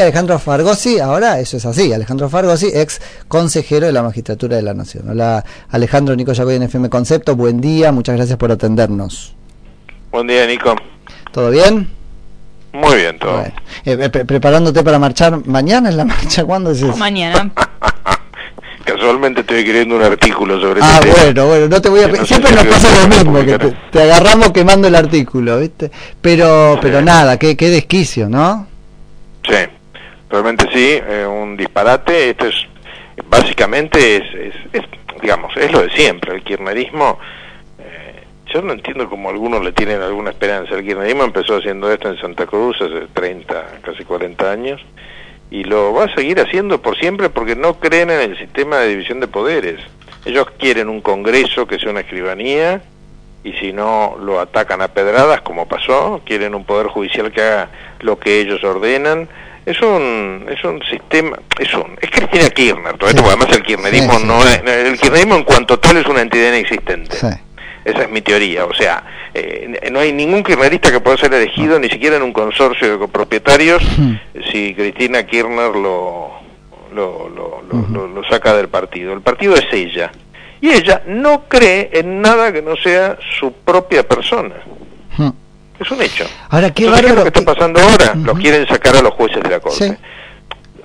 Alejandro Fargosi, ahora eso es así, Alejandro Fargosi, ex consejero de la Magistratura de la Nación. Hola Alejandro Nico Yacoy en FM Concepto, buen día, muchas gracias por atendernos. Buen día Nico. ¿Todo bien? Muy bien, todo. Bueno. Eh, pre preparándote para marchar mañana en la marcha, ¿cuándo es eso? Mañana. Casualmente estoy escribiendo un artículo sobre Ah, este tema. bueno, bueno, no te voy a... No Siempre si nos pasa voy a lo mismo, que te, te agarramos quemando el artículo, ¿viste? Pero, pero Sí. nada, qué, qué desquicio, ¿no? Sí, realmente sí, eh, un disparate. Esto es, básicamente, es, es, digamos, es lo de siempre. El kirchnerismo, eh, yo no entiendo cómo algunos le tienen alguna esperanza. El kirchnerismo empezó haciendo esto en Santa Cruz hace 30, casi 40 años, y lo va a seguir haciendo por siempre porque no creen en el sistema de división de poderes. Ellos quieren un Congreso que sea una escribanía, y si no lo atacan a pedradas como pasó, quieren un poder judicial que haga lo que ellos ordenan. Es un es un sistema, es un es Cristina Kirchner, todo esto, porque además el kirchnerismo Sí, sí, no es el kirchnerismo en cuanto tal es una entidad inexistente. Esa es mi teoría, o sea, eh, no hay ningún kirchnerista que pueda ser elegido ni siquiera en un consorcio de copropietarios Hmm. si Cristina Kirchner lo, lo, lo, lo- lo saca del partido. El partido es ella. Y ella no cree en nada que no sea su propia persona. Hmm. Es un hecho. Ahora, qué Entonces, ¿qué es bárbaro... lo que está pasando ahora? Los Ujú. quieren sacar a los jueces de la Corte. Sí.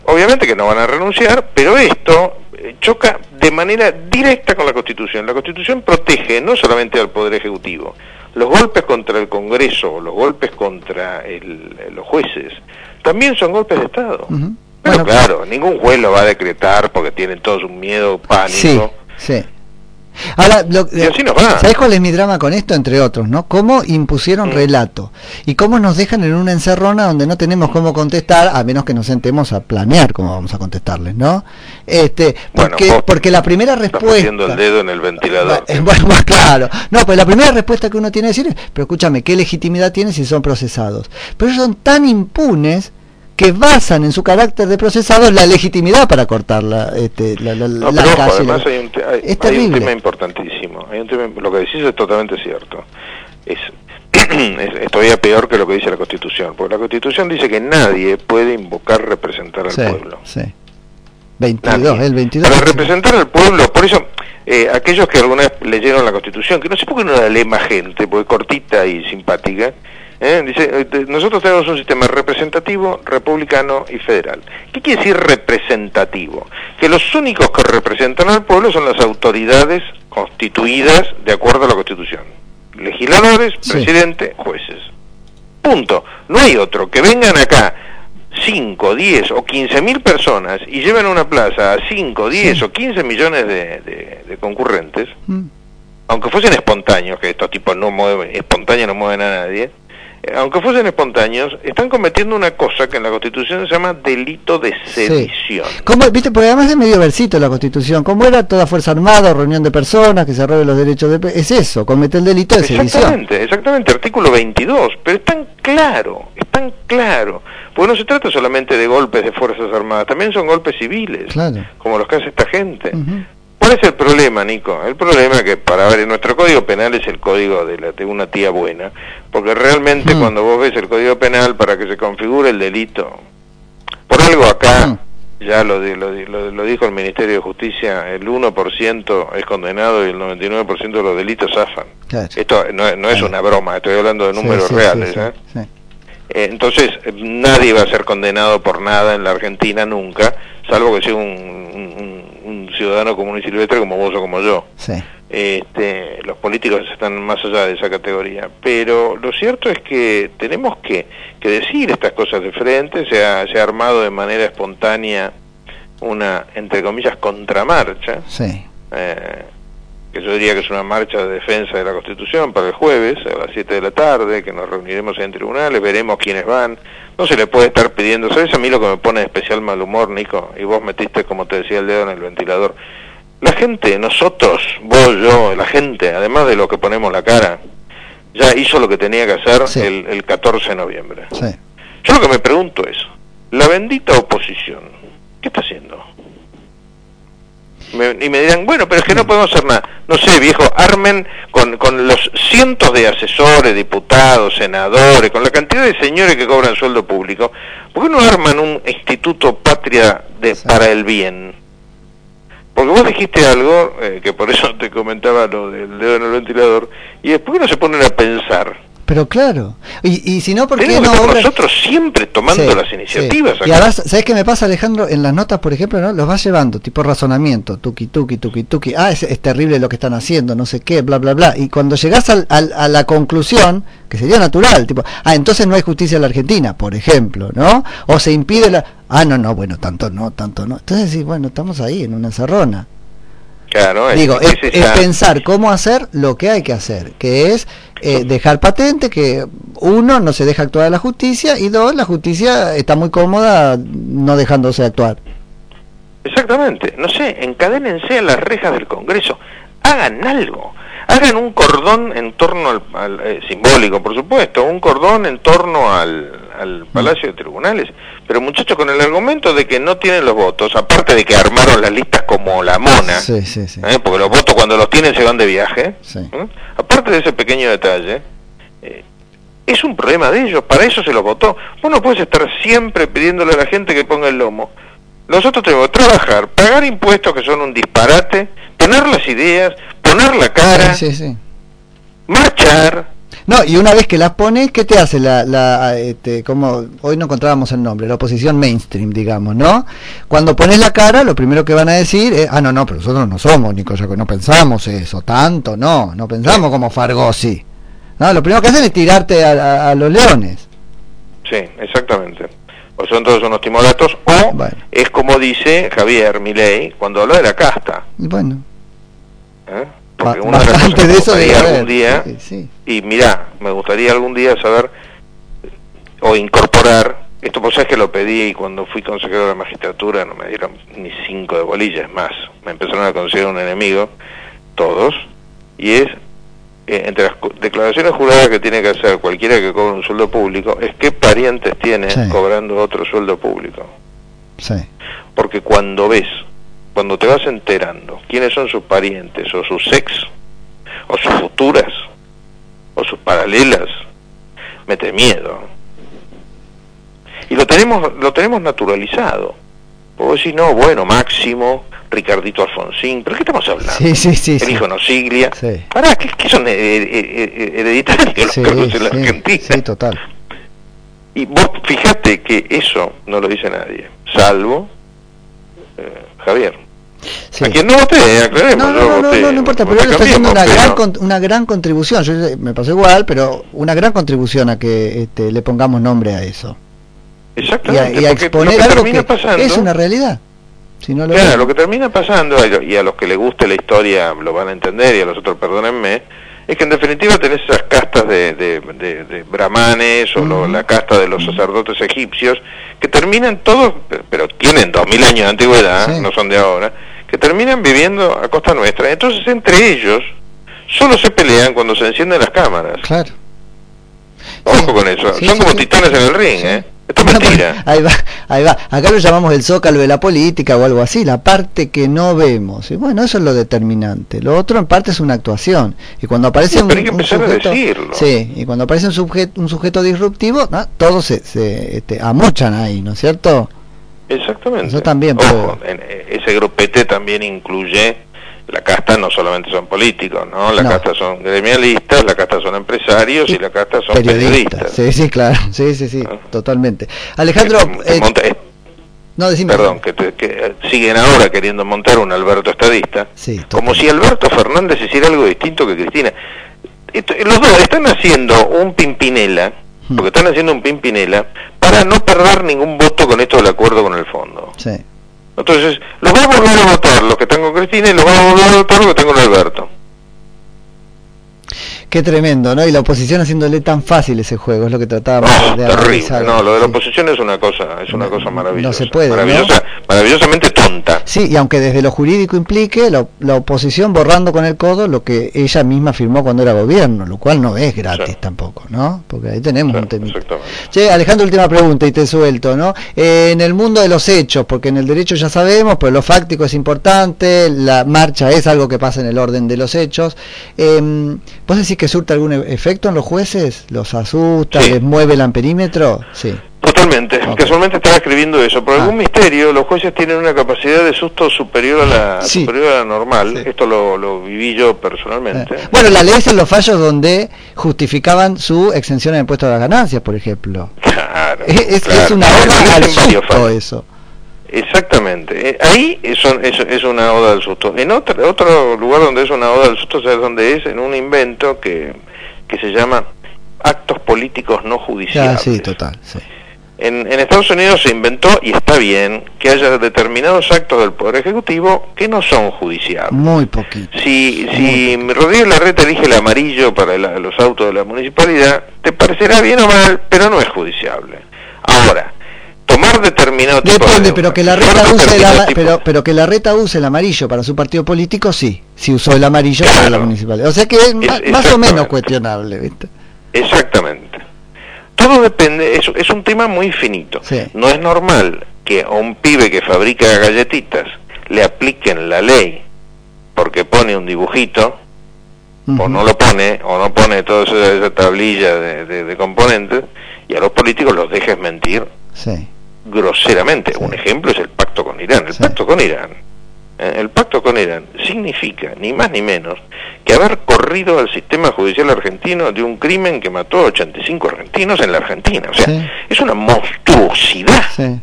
Obviamente que no van a renunciar, pero esto eh, choca de manera directa con la Constitución. La Constitución protege no solamente al Poder Ejecutivo, los golpes contra el Congreso, los golpes contra el- los jueces, también son golpes de Estado. Pero Bueno, claro, ningún juez lo va a decretar porque tienen todos un miedo, pánico. Sí, sí. Ahora, lo. ¿sabes cuál es mi drama con esto? Entre otros, ¿no? Cómo impusieron Mm. relato y cómo nos dejan en una encerrona donde no tenemos cómo contestar, a menos que nos sentemos a planear cómo vamos a contestarles, ¿no? Este, porque, porque la primera respuesta... el dedo en el ventilador. Bueno, más claro. No, pues la primera respuesta que uno tiene que decir es, pero escúchame, ¿qué legitimidad tiene si son procesados? Pero ellos son tan impunes que basan en su carácter de procesados la legitimidad para cortar la, este, la, la, No, la pero ojo, además hay un, hay- es hay un tema importantísimo. Hay un tema, lo que decís es totalmente cierto. Es, es, es todavía peor que lo que dice la Constitución, porque la Constitución dice que nadie puede invocar representar al sí, pueblo. sí. 22, Nadie. el 22. Para representar al pueblo, por eso, eh, aquellos que alguna vez leyeron la Constitución, que no sé por qué no la lee más gente, porque es cortita y simpática, ¿eh? dice, eh, nosotros tenemos un sistema representativo, republicano y federal. ¿Qué quiere decir representativo? Que los únicos que representan al pueblo son las autoridades constituidas de acuerdo a la Constitución. Legisladores, Sí. presidente, jueces. Punto. No hay otro. Que vengan acá 5, 10 o 15 mil personas y lleven a una plaza a 5, 10 Sí. o 15 millones de, de- de concurrentes, Mm, aunque fuesen espontáneos, que estos tipos no mueven, espontáneos no mueven a nadie, aunque fuesen espontáneos, están cometiendo una cosa que en la Constitución se llama delito de sí. sedición. ¿Cómo, viste, porque además es medio versito la Constitución. ¿Cómo era toda fuerza armada, reunión de personas, que se roben los derechos de... Es eso, cometer el delito de sedición. Exactamente, exactamente, artículo 22, pero es tan claro, es tan claro, porque no se trata solamente de golpes de Fuerzas Armadas, también son golpes civiles, Claro. como los que hace esta gente. Ujú. ¿Cuál es el problema, Nico? El problema es que, para ver, nuestro código penal es el código de, la, de una tía buena, porque realmente Mm. cuando vos ves el código penal para que se configure el delito, por algo acá, Mm. ya lo, lo, lo- lo dijo el Ministerio de Justicia, el 1% es condenado y el 99% de los delitos zafan. Claro. Esto no, no es una broma, estoy hablando de números sí, reales. sí, ¿eh? sí. Eh, entonces, eh, nadie va a ser condenado por nada en la Argentina nunca, salvo que sea un ciudadano común y silvestre como vos o como yo. Sí. Este, los políticos están más allá de esa categoría. Pero lo cierto es que tenemos que, que decir estas cosas de frente. Se ha, se ha armado de manera espontánea una, entre comillas, contramarcha. Sí. eh, que yo diría que es una marcha de defensa de la Constitución para el jueves a las 7 de la tarde, que nos reuniremos en tribunales, veremos quiénes van. No se le puede estar pidiendo, ¿sabes a mí lo que me pone de especial mal humor, Nico? Y vos metiste, como te decía, el dedo en el ventilador. La gente, nosotros, vos, yo, la gente, además de lo que ponemos la cara, ya hizo lo que tenía que hacer Sí. el, el 14 de noviembre. Sí. Yo lo que me pregunto es, la bendita oposición, ¿qué está haciendo? Me- y me dirán, bueno, pero es que no podemos hacer nada. No sé, viejo, armen con, con los cientos de asesores, diputados, senadores, con la cantidad de señores que cobran sueldo público, ¿por qué no arman un instituto patria de, para el bien? Porque vos dijiste algo, eh, que por eso te comentaba lo del dedo en el ventilador, y después no se ponen a pensar pero claro, y, y si no, porque Tenemos no que nosotros siempre tomando las iniciativas. Y además, ¿sabes qué me pasa, Alejandro? En las notas, por ejemplo, ¿no? los vas llevando, tipo razonamiento, tuki, tuki, tuki, tuki. Ah, es, es terrible lo que están haciendo, no sé qué, bla, bla, bla. Y cuando llegas al, al, a la conclusión, que sería natural, tipo, ah, entonces no hay justicia en la Argentina, por ejemplo, ¿no? O se impide la. Ah, no, no, bueno, tanto no, tanto no. Entonces, sí, bueno, estamos ahí en una encerrona. Claro, Digo, es, es, pensar cómo hacer lo que hay que hacer, que es eh, dejar patente que uno no se deja actuar la justicia y dos la justicia está muy cómoda no dejándose actuar. Exactamente, no sé, encadénense a las rejas del Congreso, hagan algo, hagan un cordón en torno al, al eh, simbólico, por supuesto, un cordón en torno al, al Palacio de Tribunales, pero muchachos con el argumento de que no tienen los votos, aparte de que armaron las listas como la mona, sí, sí, sí. ¿eh? porque los votos cuando los tienen se van de viaje, ¿eh? aparte de ese pequeño detalle, eh, es un problema de ellos, para eso se los votó. Vos no puedes estar siempre pidiéndole a la gente que ponga el lomo. Nosotros tenemos que trabajar, pagar impuestos que son un disparate, tener las ideas, poner la cara, marchar, no, y una vez que las pones, ¿qué te hace la, la este, como hoy no encontrábamos el nombre, la oposición mainstream, digamos, ¿no? Cuando pones la cara, lo primero que van a decir es, ah, no, no, pero nosotros no somos, Nico, ya que no pensamos eso, tanto, no, no pensamos como Fargosi. No, lo primero que hacen es tirarte a, a, a los leones. Sí, exactamente. O son todos unos timoratos, o bueno. es como dice Javier Milei cuando habla de la casta. Y bueno. ¿Eh? Porque una de las cosas que me gustaría algún día, sí, sí. y mira, me gustaría algún día saber o incorporar, esto pues es que lo pedí y cuando fui consejero de la magistratura no me dieron ni cinco de bolillas más, me empezaron a considerar un enemigo, todos, y es, eh, entre las declaraciones juradas que tiene que hacer cualquiera que cobre un sueldo público, es qué parientes tiene sí. cobrando otro sueldo público. Sí. Porque cuando ves cuando te vas enterando quiénes son sus parientes o sus ex o sus futuras o sus paralelas, mete miedo. Y lo tenemos lo tenemos naturalizado. Vos decís, no, bueno, Máximo, Ricardito Alfonsín, ¿pero qué estamos hablando? Sí, sí, sí, El hijo Nosiglia. Pará, ¿qué, qué son hereditarios los cargos en la Argentina? Sí, total. Y vos fijate que eso no lo dice nadie, salvo eh, Javier. Sí. A quien no voté, aclaremos. No, no, no, voté, no, no, importa, pero él está haciendo una, gran, una gran contribución. Yo, me pasó igual, pero una gran contribución a que este, le pongamos nombre a eso. Exactamente. Y a, y a exponer algo que pasando, es una realidad. Si no lo claro, ven. lo que termina pasando, y a los que les guste la historia lo van a entender, y a los otros perdónenme, es que en definitiva tenés esas castas de, de, de, de brahmanes o lo, la casta de los sacerdotes egipcios que terminan todos, pero tienen dos mil años de antigüedad, sí. no son de ahora, que terminan viviendo a costa nuestra. Entonces entre ellos solo se pelean cuando se encienden las cámaras. Claro. Ojo sí. con eso, son como titanes en el ring, ¿eh? Esto es mentira. Ahí va, ahí va. Acá lo llamamos el zócalo de la política o algo así, la parte que no vemos. Y bueno, eso es lo determinante. Lo otro en parte es una actuación. Y cuando aparece sí, un, pero hay que empezar un sujeto, a decirlo. sí, y cuando aparece un sujeto, un sujeto disruptivo, ¿no? todos se, se este, amochan ahí, ¿no es cierto? Exactamente. Eso también. Ojo, en ese grupete también incluye la casta no solamente son políticos, ¿no? La no. casta son gremialistas, la casta son empresarios y, y la casta son periodistas. periodistas. Sí, sí, claro, sí, sí, sí, ¿no? totalmente. Alejandro, eh, monta, eh, no, decime. Perdón, que, te, que, siguen ahora queriendo montar un Alberto estadista, sí, como si Alberto Fernández hiciera algo distinto que Cristina. Los dos están haciendo un Pimpinela. Porque están haciendo un Pimpinela, para no perder ningún voto con esto del acuerdo con el fondo. Sí. Entonces, los va a volver a votar los que están con Cristina y los va a volver a votar los que están con Alberto. Qué tremendo, ¿no? Y la oposición haciéndole tan fácil ese juego, es lo que tratábamos no, de terrible. No, lo de la oposición es una cosa, es una cosa maravillosa. No se puede, maravillosa. Maravillosamente tonta. Sí, y aunque desde lo jurídico implique la, la, oposición borrando con el codo lo que ella misma firmó cuando era gobierno, lo cual no es gratis sí. tampoco, ¿no? Porque ahí tenemos sí, un temita. Che, Alejandro, última pregunta y te suelto, ¿no? Eh, en el mundo de los hechos, porque en el derecho ya sabemos, pero lo fáctico es importante, la marcha es algo que pasa en el orden de los hechos. Eh, ¿Vos decís que surta algún e-, efecto en los jueces? ¿Los asusta? ¿Les mueve el amperímetro? Sí. Okay. casualmente estaba escribiendo eso. Por ah. algún misterio, los jueces tienen una capacidad de susto superior a la, sí. superior a la normal. Sí. Esto lo, lo, viví yo personalmente. Eh. Bueno, la ley en los fallos donde justificaban su exención en impuesto a las ganancias, por ejemplo. Claro. Es, claro. es una oda al susto eso. Exactamente. Eh, ahí es, es, es, una oda al susto. En otro, otro lugar donde es una oda al susto, ¿sabes dónde es? En un invento que, que se llama actos políticos no judiciales. Ah, sí, total, sí. En, en, Estados Unidos se inventó, y está bien, que haya determinados actos del Poder Ejecutivo que no son judiciables. Muy poquito. Si, si Rodríguez Larreta elige el amarillo para los autos de la municipalidad, te parecerá bien o mal, pero no es judiciable. Ahora, tomar determinado tipo Depende, de pero que la reta use el, pero, pero que la reta use el amarillo para su partido político, sí. Si usó el amarillo claro. para la municipalidad. O sea que es, es más o menos cuestionable, ¿viste? Exactamente todo depende, es, es un tema muy finito. Sí. No es normal que a un pibe que fabrica galletitas le apliquen la ley porque pone un dibujito, uh -huh. o no lo pone, o no pone toda esa, esa tablilla de, de, de, componentes, y a los políticos los dejes mentir sí. groseramente. Sí. Un ejemplo es el pacto con Irán. El pacto con Irán el pacto con Irán significa, ni más ni menos, que haber corrido al sistema judicial argentino de un crimen que mató a 85 argentinos en la Argentina. O sea, Sí. es una monstruosidad. Sí.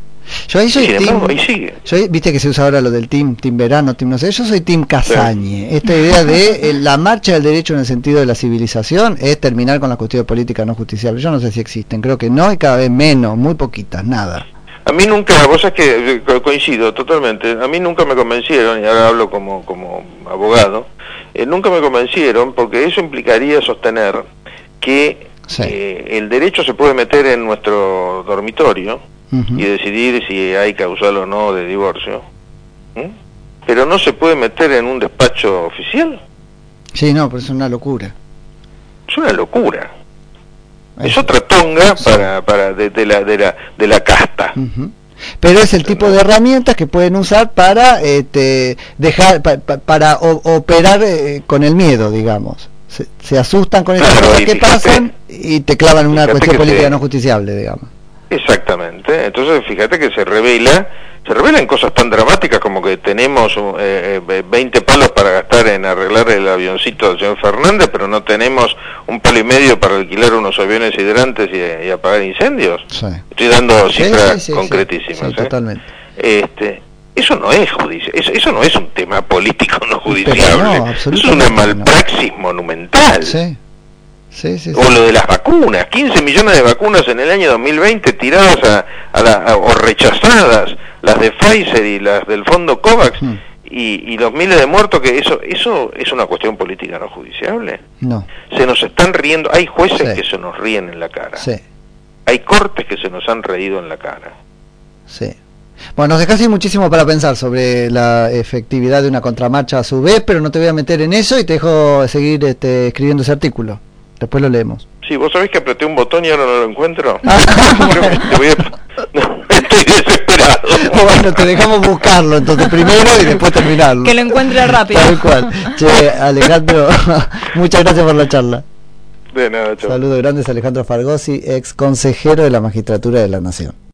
Yo ahí soy team, embargo, ahí sigue. yo viste que se usa ahora lo del team, team verano, team no sé, yo soy team Casañe. Esta idea de eh, la marcha del derecho en el sentido de la civilización es terminar con las cuestiones políticas no justiciables. Yo no sé si existen, creo que no y cada vez menos, muy poquitas, nada. A mí nunca, vos sabés que eh, co- coincido totalmente, a mí nunca me convencieron, y ahora hablo como, como abogado, eh, nunca me convencieron porque eso implicaría sostener que Sí. eh, el derecho se puede meter en nuestro dormitorio y decidir si hay causal o no de divorcio, pero no se puede meter en un despacho oficial. Sí, no, pero es una locura. Es una locura. Es otra tonga Sí. para, para de, de la, de, la, de la casta. Pero es el tipo de herramientas que pueden usar para este, dejar pa- pa- para o- operar eh, con el miedo, digamos. Se, se asustan con esas Claro, cosas que fíjate- pasan y te clavan una cuestión política te- no justiciable, digamos. Exactamente. Entonces, fíjate que se revela, se revelan cosas tan dramáticas como que tenemos eh, eh, 20 palos para gastar en arreglar el avioncito del señor Fernández, pero no tenemos un palo y medio para alquilar unos aviones hidrantes y, y apagar incendios. Sí. Estoy dando cifras sí, sí, concretísimas. Sí, ¿eh? totalmente. Este, eso no es judicial, eso, eso no es un tema político no judiciable. no, eso es una no. malpraxis monumental. Sí. Sí, sí, sí. O lo de las vacunas, 15 millones de vacunas en el año 2020 tiradas a, a la, a- o rechazadas, las de Pfizer y las del fondo COVAX, Hmm. y, y los miles de muertos, que eso eso es una cuestión política no judiciable. No. Se nos están riendo, hay jueces que se nos ríen en la cara, Sí. hay cortes que se nos han reído en la cara. Sí. Bueno, nos dejaste muchísimo para pensar sobre la efectividad de una contramarcha a su vez, pero no te voy a meter en eso y te dejo seguir este, escribiendo ese artículo. Después lo leemos. Sí, vos sabés que apreté un botón y ahora no lo encuentro. Ah, te voy a- no, estoy desesperado. bueno, te dejamos buscarlo entonces primero y después terminarlo. Que lo encuentre rápido. Tal cual. Che, Alejandro, muchas gracias por la charla. De nada, chao. Saludos grandes, Alejandro Fargosi, ex consejero de la Magistratura de la Nación.